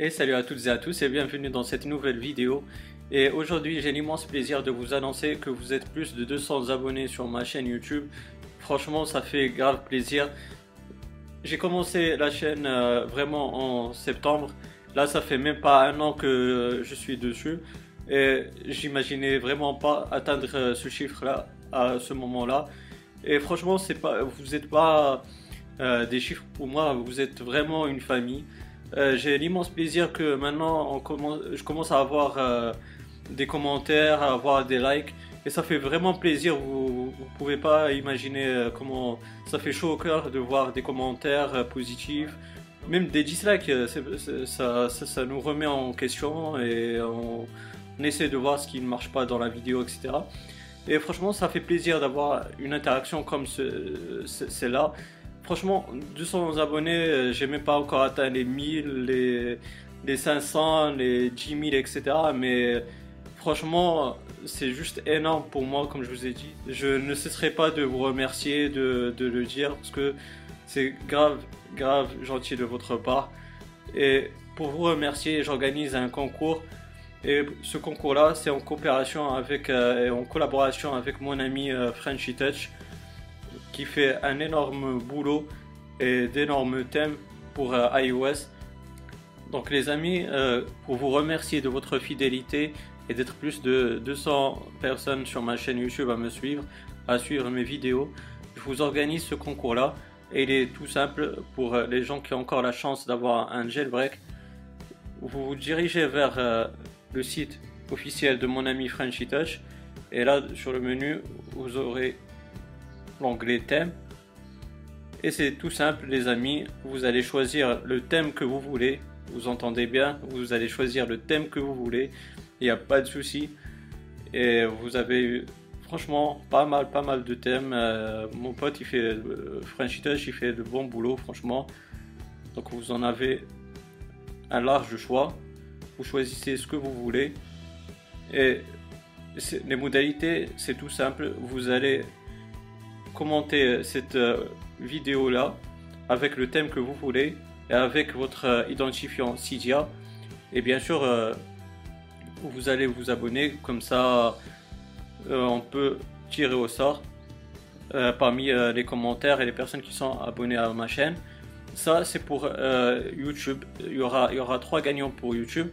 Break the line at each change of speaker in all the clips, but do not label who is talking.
Et salut à toutes et à tous et bienvenue dans cette nouvelle vidéo. Et aujourd'hui j'ai l'immense plaisir de vous annoncer que vous êtes plus de 200 abonnés sur ma chaîne YouTube. Franchement ça fait grave plaisir. J'ai commencé la chaîne euh, vraiment en septembre. Là ça fait même pas un an que je suis dessus. Et j'imaginais vraiment pas atteindre euh, ce chiffre là à ce moment là. Et franchement c'est pas, vous n'êtes pas euh, des chiffres pour moi, vous êtes vraiment une famille. Euh, j'ai l'immense plaisir que maintenant je commence à avoir euh, des commentaires, à avoir des likes. Et ça fait vraiment plaisir. Vous ne pouvez pas imaginer euh, comment ça fait chaud au cœur de voir des commentaires positifs. Même des dislikes, ça, ça, nous remet en question et on, essaie de voir ce qui ne marche pas dans la vidéo, etc. Et franchement, ça fait plaisir d'avoir une interaction comme celle-là. Franchement, 200 abonnés, euh, j'ai même pas encore atteint les 1000, les, les 500, les 10 000, etc. Mais franchement, c'est juste énorme pour moi, comme je vous ai dit. Je ne cesserai pas de vous remercier, de, de le dire, parce que c'est grave, grave gentil de votre part. Et pour vous remercier, j'organise un concours. Et ce concours-là, c'est en coopération avec, euh, en collaboration avec mon ami euh, Frenchy Touch qui fait un énorme boulot et d'énormes thèmes pour euh, iOS. Donc les amis, euh, pour vous remercier de votre fidélité et d'être plus de 200 personnes sur ma chaîne YouTube à me suivre, à suivre mes vidéos, je vous organise ce concours-là et il est tout simple pour euh, les gens qui ont encore la chance d'avoir un jailbreak. Vous vous dirigez vers le site officiel de mon ami Frenchy Touch et là sur le menu vous aurez l'onglet thème. Et c'est tout simple les amis, vous allez choisir le thème que vous voulez. Vous entendez bien, vous allez choisir le thème que vous voulez. Il n'y a pas de souci. Et vous avez franchement pas mal, pas mal de thèmes. Euh, mon pote, il fait euh, French il fait de bon boulot, franchement. Donc vous en avez un large choix. Vous choisissez ce que vous voulez. Et les modalités, c'est tout simple. Vous allez commenter cette euh, vidéo là avec le thème que vous voulez et avec votre euh, identifiant Cydia et bien sûr euh, vous allez vous abonner comme ça on peut tirer au sort parmi les commentaires et les personnes qui sont abonnées à ma chaîne. Ça c'est pour YouTube. Il y aura il y aura trois gagnants pour YouTube.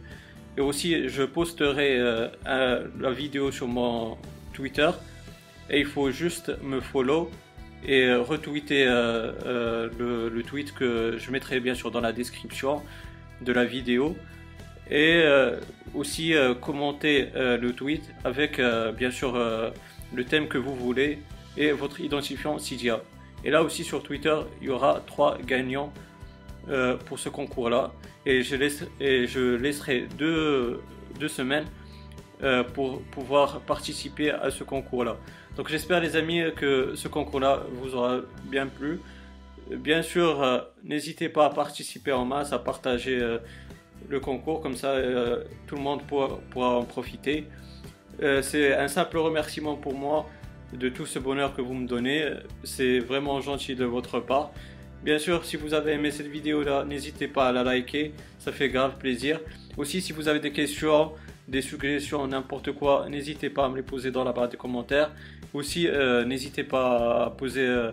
Et aussi je posterai la vidéo sur mon Twitter et il faut juste me follow et retweeter euh, euh, le, tweet que je mettrai bien sûr dans la description de la vidéo et euh, aussi commenter le tweet avec bien sûr le thème que vous voulez et votre identifiant Cydia. Et là aussi sur Twitter, il y aura trois gagnants pour ce concours là et je, et je laisserai deux, deux semaines euh, pour pouvoir participer à ce concours-là. Donc j'espère les amis que ce concours-là vous aura bien plu. Bien sûr, euh, n'hésitez pas à participer en masse, à partager euh, le concours, comme ça tout le monde pourra, en profiter. C'est un simple remerciement pour moi de tout ce bonheur que vous me donnez. C'est vraiment gentil de votre part. Bien sûr, si vous avez aimé cette vidéo-là, n'hésitez pas à la liker, ça fait grave plaisir. Aussi, si vous avez des questions, des suggestions, n'importe quoi, n'hésitez pas à me les poser dans la barre des commentaires. Aussi, euh, n'hésitez pas à poser euh,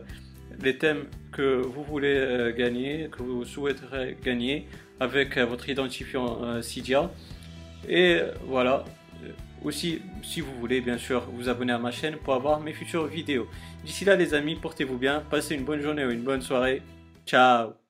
les thèmes que vous voulez euh, gagner, que vous souhaiterez gagner avec votre identifiant Cydia. Et voilà. Aussi, si vous voulez, bien sûr, vous abonner à ma chaîne pour avoir mes futures vidéos. D'ici là, les amis, portez-vous bien, passez une bonne journée ou une bonne soirée. Ciao